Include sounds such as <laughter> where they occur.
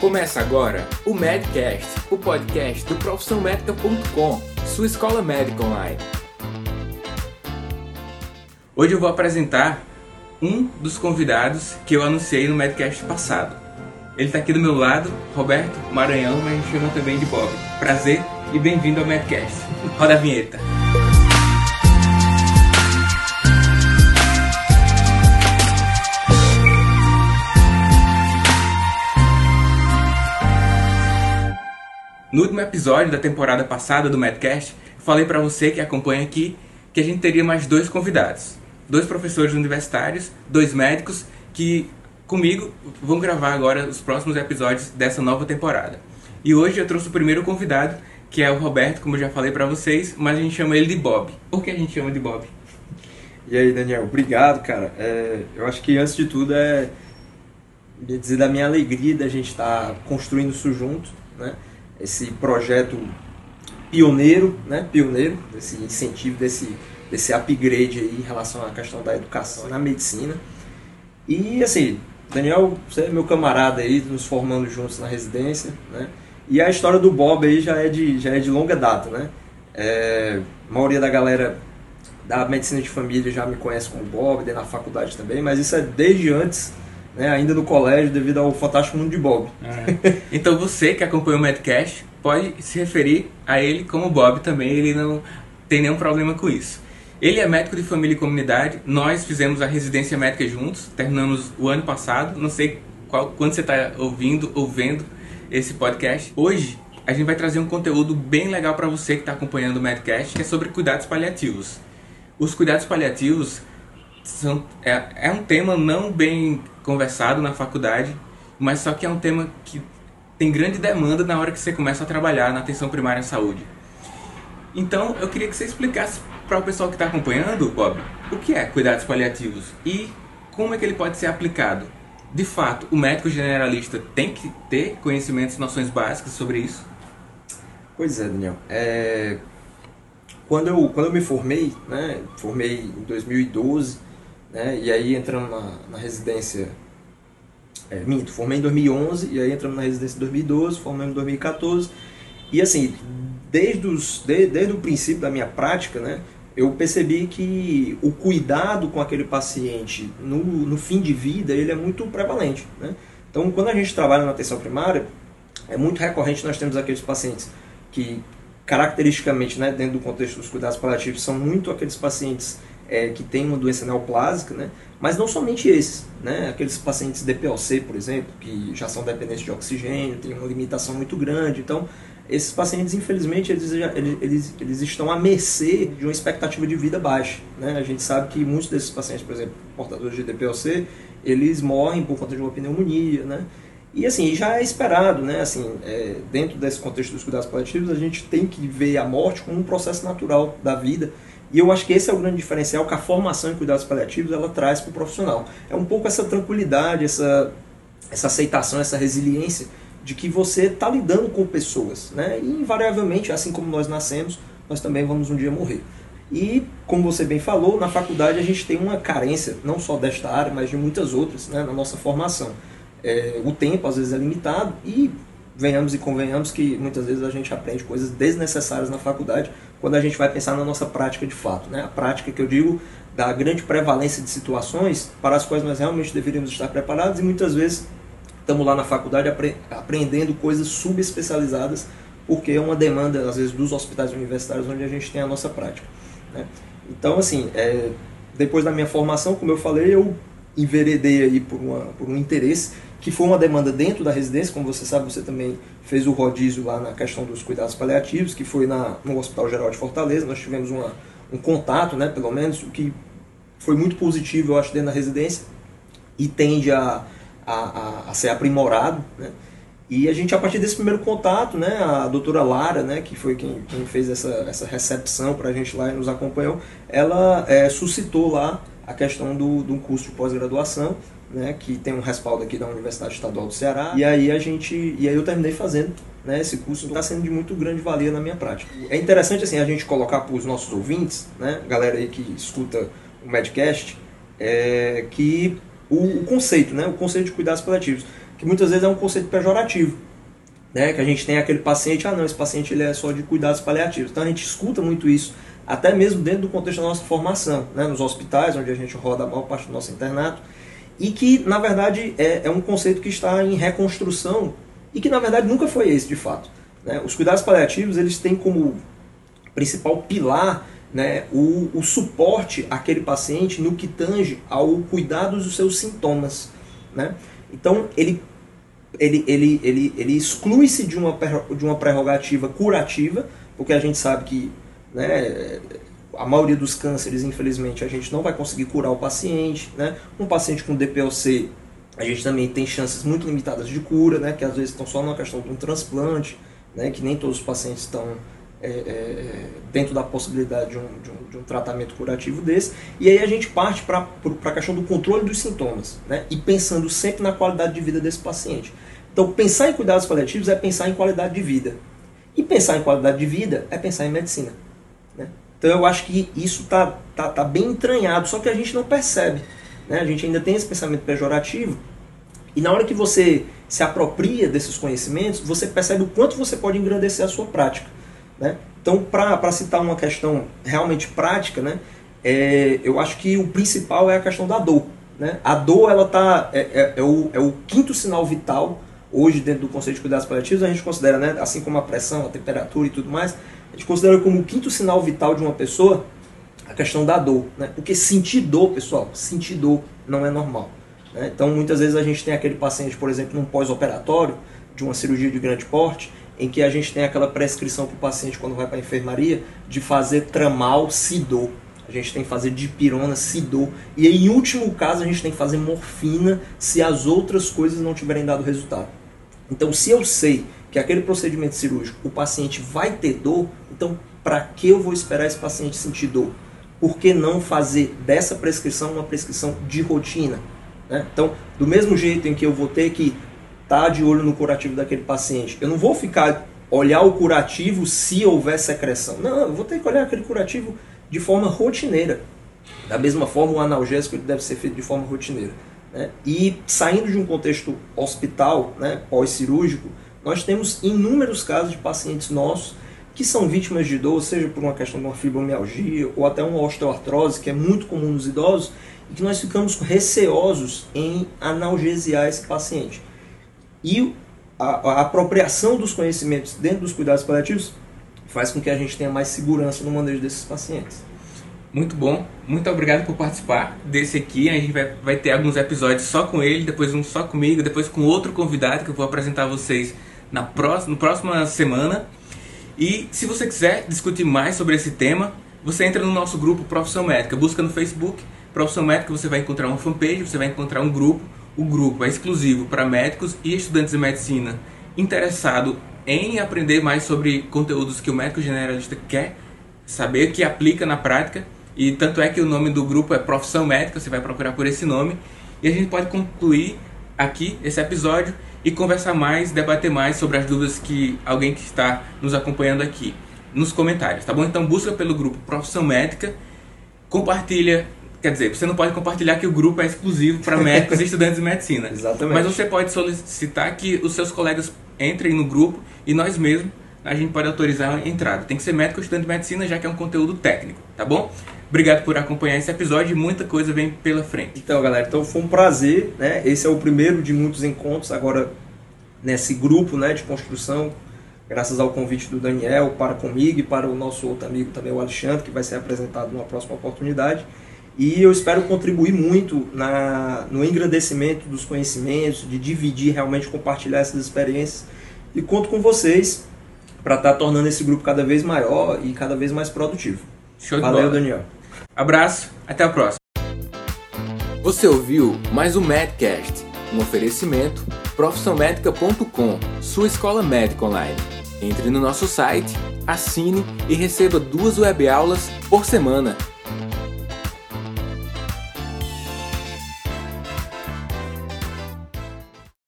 Começa agora o Medcast, o podcast do profissãomédica.com, sua escola médica online. Hoje eu vou apresentar um dos convidados que eu anunciei no Medcast passado. Ele está aqui do meu lado, Roberto Maranhão, mas a chama também de Bob. Prazer e bem-vindo ao Medcast. Roda a vinheta. No último episódio da temporada passada do Medcast, falei para você que acompanha aqui que a gente teria mais dois convidados. Dois professores universitários, dois médicos que comigo vão gravar agora os próximos episódios dessa nova temporada. E hoje eu trouxe o primeiro convidado, que é o Roberto, como eu já falei para vocês, mas a gente chama ele de Bob. Por que a gente chama de Bob? E aí, Daniel, obrigado, cara. É, eu acho que antes de tudo é dizer da minha alegria da gente estar tá construindo isso junto, né? Esse projeto pioneiro, né, pioneiro, desse incentivo, desse, desse upgrade aí em relação à questão da educação na medicina. E assim, Daniel, você é meu camarada aí, nos formando juntos na residência, né? E a história do Bob aí já é de, já é de longa data, né? É, a maioria da galera da medicina de família já me conhece como Bob, na faculdade também, mas isso é desde antes né, ainda no colégio, devido ao fantástico mundo de Bob. É. então você que acompanha o Medcast pode se referir a ele como Bob também, ele não tem nenhum problema com isso. Ele é médico de família e comunidade, nós fizemos a residência médica juntos, terminamos o ano passado, não sei qual, quando você está ouvindo ou vendo esse podcast. Hoje a gente vai trazer um conteúdo bem legal para você que está acompanhando o Medcast, que é sobre cuidados paliativos. Os cuidados paliativos são, é, é um tema não bem conversado na faculdade, mas só que é um tema que tem grande demanda na hora que você começa a trabalhar na atenção primária à saúde. Então, eu queria que você explicasse para o pessoal que está acompanhando, Bob, o que é cuidados paliativos e como é que ele pode ser aplicado. De fato, o médico generalista tem que ter conhecimentos noções básicas sobre isso? Pois é, Daniel. É... Quando, eu, quando eu me formei, né, formei em 2012, né? E aí entramos na, na residência, é, minto, formei em 2011 e aí entramos na residência em 2012, formamos em 2014. E assim, desde, os, de, desde o princípio da minha prática, né, eu percebi que o cuidado com aquele paciente no, no fim de vida ele é muito prevalente. Né? Então, quando a gente trabalha na atenção primária, é muito recorrente nós temos aqueles pacientes que, caracteristicamente, né, dentro do contexto dos cuidados paliativos, são muito aqueles pacientes é, que tem uma doença neoplásica, né? mas não somente esses. Né? Aqueles pacientes DPOC, por exemplo, que já são dependentes de oxigênio, têm uma limitação muito grande. Então, esses pacientes, infelizmente, eles, eles, eles estão à mercê de uma expectativa de vida baixa. Né? A gente sabe que muitos desses pacientes, por exemplo, portadores de DPOC, eles morrem por conta de uma pneumonia, né? E assim, já é esperado, né? Assim, é, dentro desse contexto dos cuidados paliativos, a gente tem que ver a morte como um processo natural da vida e eu acho que esse é o grande diferencial que a formação em cuidados paliativos ela traz para o profissional. É um pouco essa tranquilidade, essa, essa aceitação, essa resiliência de que você está lidando com pessoas. Né? E invariavelmente, assim como nós nascemos, nós também vamos um dia morrer. E, como você bem falou, na faculdade a gente tem uma carência, não só desta área, mas de muitas outras né, na nossa formação. É, o tempo às vezes é limitado e venhamos e convenhamos que muitas vezes a gente aprende coisas desnecessárias na faculdade quando a gente vai pensar na nossa prática de fato. Né? A prática que eu digo da grande prevalência de situações para as quais nós realmente deveríamos estar preparados e muitas vezes estamos lá na faculdade apre aprendendo coisas subespecializadas porque é uma demanda, às vezes, dos hospitais universitários onde a gente tem a nossa prática. Né? Então, assim, é, depois da minha formação, como eu falei, eu enveredei aí por, uma, por um interesse que foi uma demanda dentro da residência, como você sabe, você também fez o rodízio lá na questão dos cuidados paliativos, que foi na, no Hospital Geral de Fortaleza, nós tivemos uma, um contato, né, pelo menos, o que foi muito positivo, eu acho, dentro da residência, e tende a, a, a, a ser aprimorado, né, e a gente, a partir desse primeiro contato, né, a doutora Lara, né, que foi quem, quem fez essa, essa recepção para a gente lá e nos acompanhou, ela é, suscitou lá a questão do, do curso de pós-graduação, né, que tem um respaldo aqui da Universidade Estadual do Ceará. E aí a gente, e aí eu terminei fazendo, né, esse curso está sendo de muito grande valia na minha prática. É interessante assim a gente colocar para os nossos ouvintes, né, galera aí que escuta o Medcast, é, que o, o, conceito, né, o conceito de cuidados paliativos, que muitas vezes é um conceito pejorativo. Né? Que a gente tem aquele paciente, ah não, esse paciente ele é só de cuidados paliativos. Então a gente escuta muito isso, até mesmo dentro do contexto da nossa formação, né? nos hospitais, onde a gente roda a maior parte do nosso internato, e que, na verdade, é, é um conceito que está em reconstrução e que, na verdade, nunca foi esse, de fato. Né? Os cuidados paliativos, eles têm como principal pilar né, o, o suporte àquele paciente no que tange ao cuidado dos seus sintomas. Né? Então, ele, ele, ele, ele, ele exclui-se de uma, de uma prerrogativa curativa, porque a gente sabe que né, a maioria dos cânceres, infelizmente, a gente não vai conseguir curar o paciente. Né? Um paciente com DPLC, a gente também tem chances muito limitadas de cura, né? que às vezes estão só na questão de um transplante, né? que nem todos os pacientes estão é, é, dentro da possibilidade de um, de, um, de um, tratamento curativo desse. E aí a gente parte para a questão do controle dos sintomas, né? e pensando sempre na qualidade de vida desse paciente. Então, pensar em cuidados paliativos é pensar em qualidade de vida. E pensar em qualidade de vida é pensar em medicina. Então, eu acho que isso está tá, tá bem entranhado, só que a gente não percebe. Né? A gente ainda tem esse pensamento pejorativo. E na hora que você se apropria desses conhecimentos, você percebe o quanto você pode engrandecer a sua prática. Né? Então, para citar uma questão realmente prática, né, é, eu acho que o principal é a questão da dor. Né? A dor ela tá, é, é, é, o, é o quinto sinal vital, hoje dentro do conceito de cuidados paliativos, a gente considera, né, assim como a pressão, a temperatura e tudo mais, a gente considera como o quinto sinal vital de uma pessoa a questão da dor. Né? Porque sentir dor, pessoal, sentir dor não é normal. Né? Então, muitas vezes a gente tem aquele paciente, por exemplo, num pós-operatório de uma cirurgia de grande porte, em que a gente tem aquela prescrição para o paciente quando vai para a enfermaria de fazer tramal sidor. A gente tem que fazer dipirona, sidor. E aí, em último caso, a gente tem que fazer morfina se as outras coisas não tiverem dado resultado. Então, se eu sei que aquele procedimento cirúrgico o paciente vai ter dor, então para que eu vou esperar esse paciente sentir dor? Por que não fazer dessa prescrição uma prescrição de rotina? Né? Então, do mesmo jeito em que eu vou ter que estar tá de olho no curativo daquele paciente. Eu não vou ficar olhar o curativo se houver secreção. Não, eu vou ter que olhar aquele curativo de forma rotineira. Da mesma forma, o analgésico deve ser feito de forma rotineira. Né? E saindo de um contexto hospital, né, pós-cirúrgico, nós temos inúmeros casos de pacientes nossos que são vítimas de dor, seja por uma questão de uma fibromialgia ou até uma osteoartrose, que é muito comum nos idosos, e que nós ficamos receosos em analgesiar esse paciente. E a, a, apropriação dos conhecimentos dentro dos cuidados paliativos faz com que a gente tenha mais segurança no manejo desses pacientes. Muito bom, muito obrigado por participar desse aqui. A gente vai, vai ter alguns episódios só com ele, depois um só comigo, depois com outro convidado que eu vou apresentar a vocês na próxima, na próxima semana. E se você quiser discutir mais sobre esse tema, você entra no nosso grupo Profissão Médica, busca no Facebook Profissão Médica, você vai encontrar uma fanpage, você vai encontrar um grupo o grupo é exclusivo para médicos e estudantes de medicina interessado em aprender mais sobre conteúdos que o médico generalista quer saber, que aplica na prática. E tanto é que o nome do grupo é Profissão Médica, você vai procurar por esse nome. E a gente pode concluir aqui esse episódio e conversar mais, debater mais sobre as dúvidas que alguém que está nos acompanhando aqui nos comentários, tá bom? Então busca pelo grupo Profissão Médica, compartilha Quer dizer, você não pode compartilhar que o grupo é exclusivo para <laughs> médicos e estudantes de medicina. Exatamente. Mas você pode solicitar que os seus colegas entrem no grupo e nós mesmos a gente pode autorizar a entrada. Tem que ser médico ou estudante de medicina, já que é um conteúdo técnico, tá bom? Obrigado por acompanhar esse episódio muita coisa vem pela frente. Então, galera, então foi um prazer, né? Esse é o primeiro de muitos encontros agora nesse grupo, né, de construção, graças ao convite do Daniel para comigo e para o nosso outro amigo também, o Alexandre, que vai ser apresentado numa próxima oportunidade. E eu espero contribuir muito na, no engrandecimento dos conhecimentos, de dividir, realmente compartilhar essas experiências. E conto com vocês para estar tá tornando esse grupo cada vez maior e cada vez mais produtivo. Show Valeu, bola. Daniel. Abraço, até a próxima. Você ouviu mais um Medcast, um oferecimento profissionmedica.com, sua escola médica online. Entre no nosso site, assine e receba duas webaulas por semana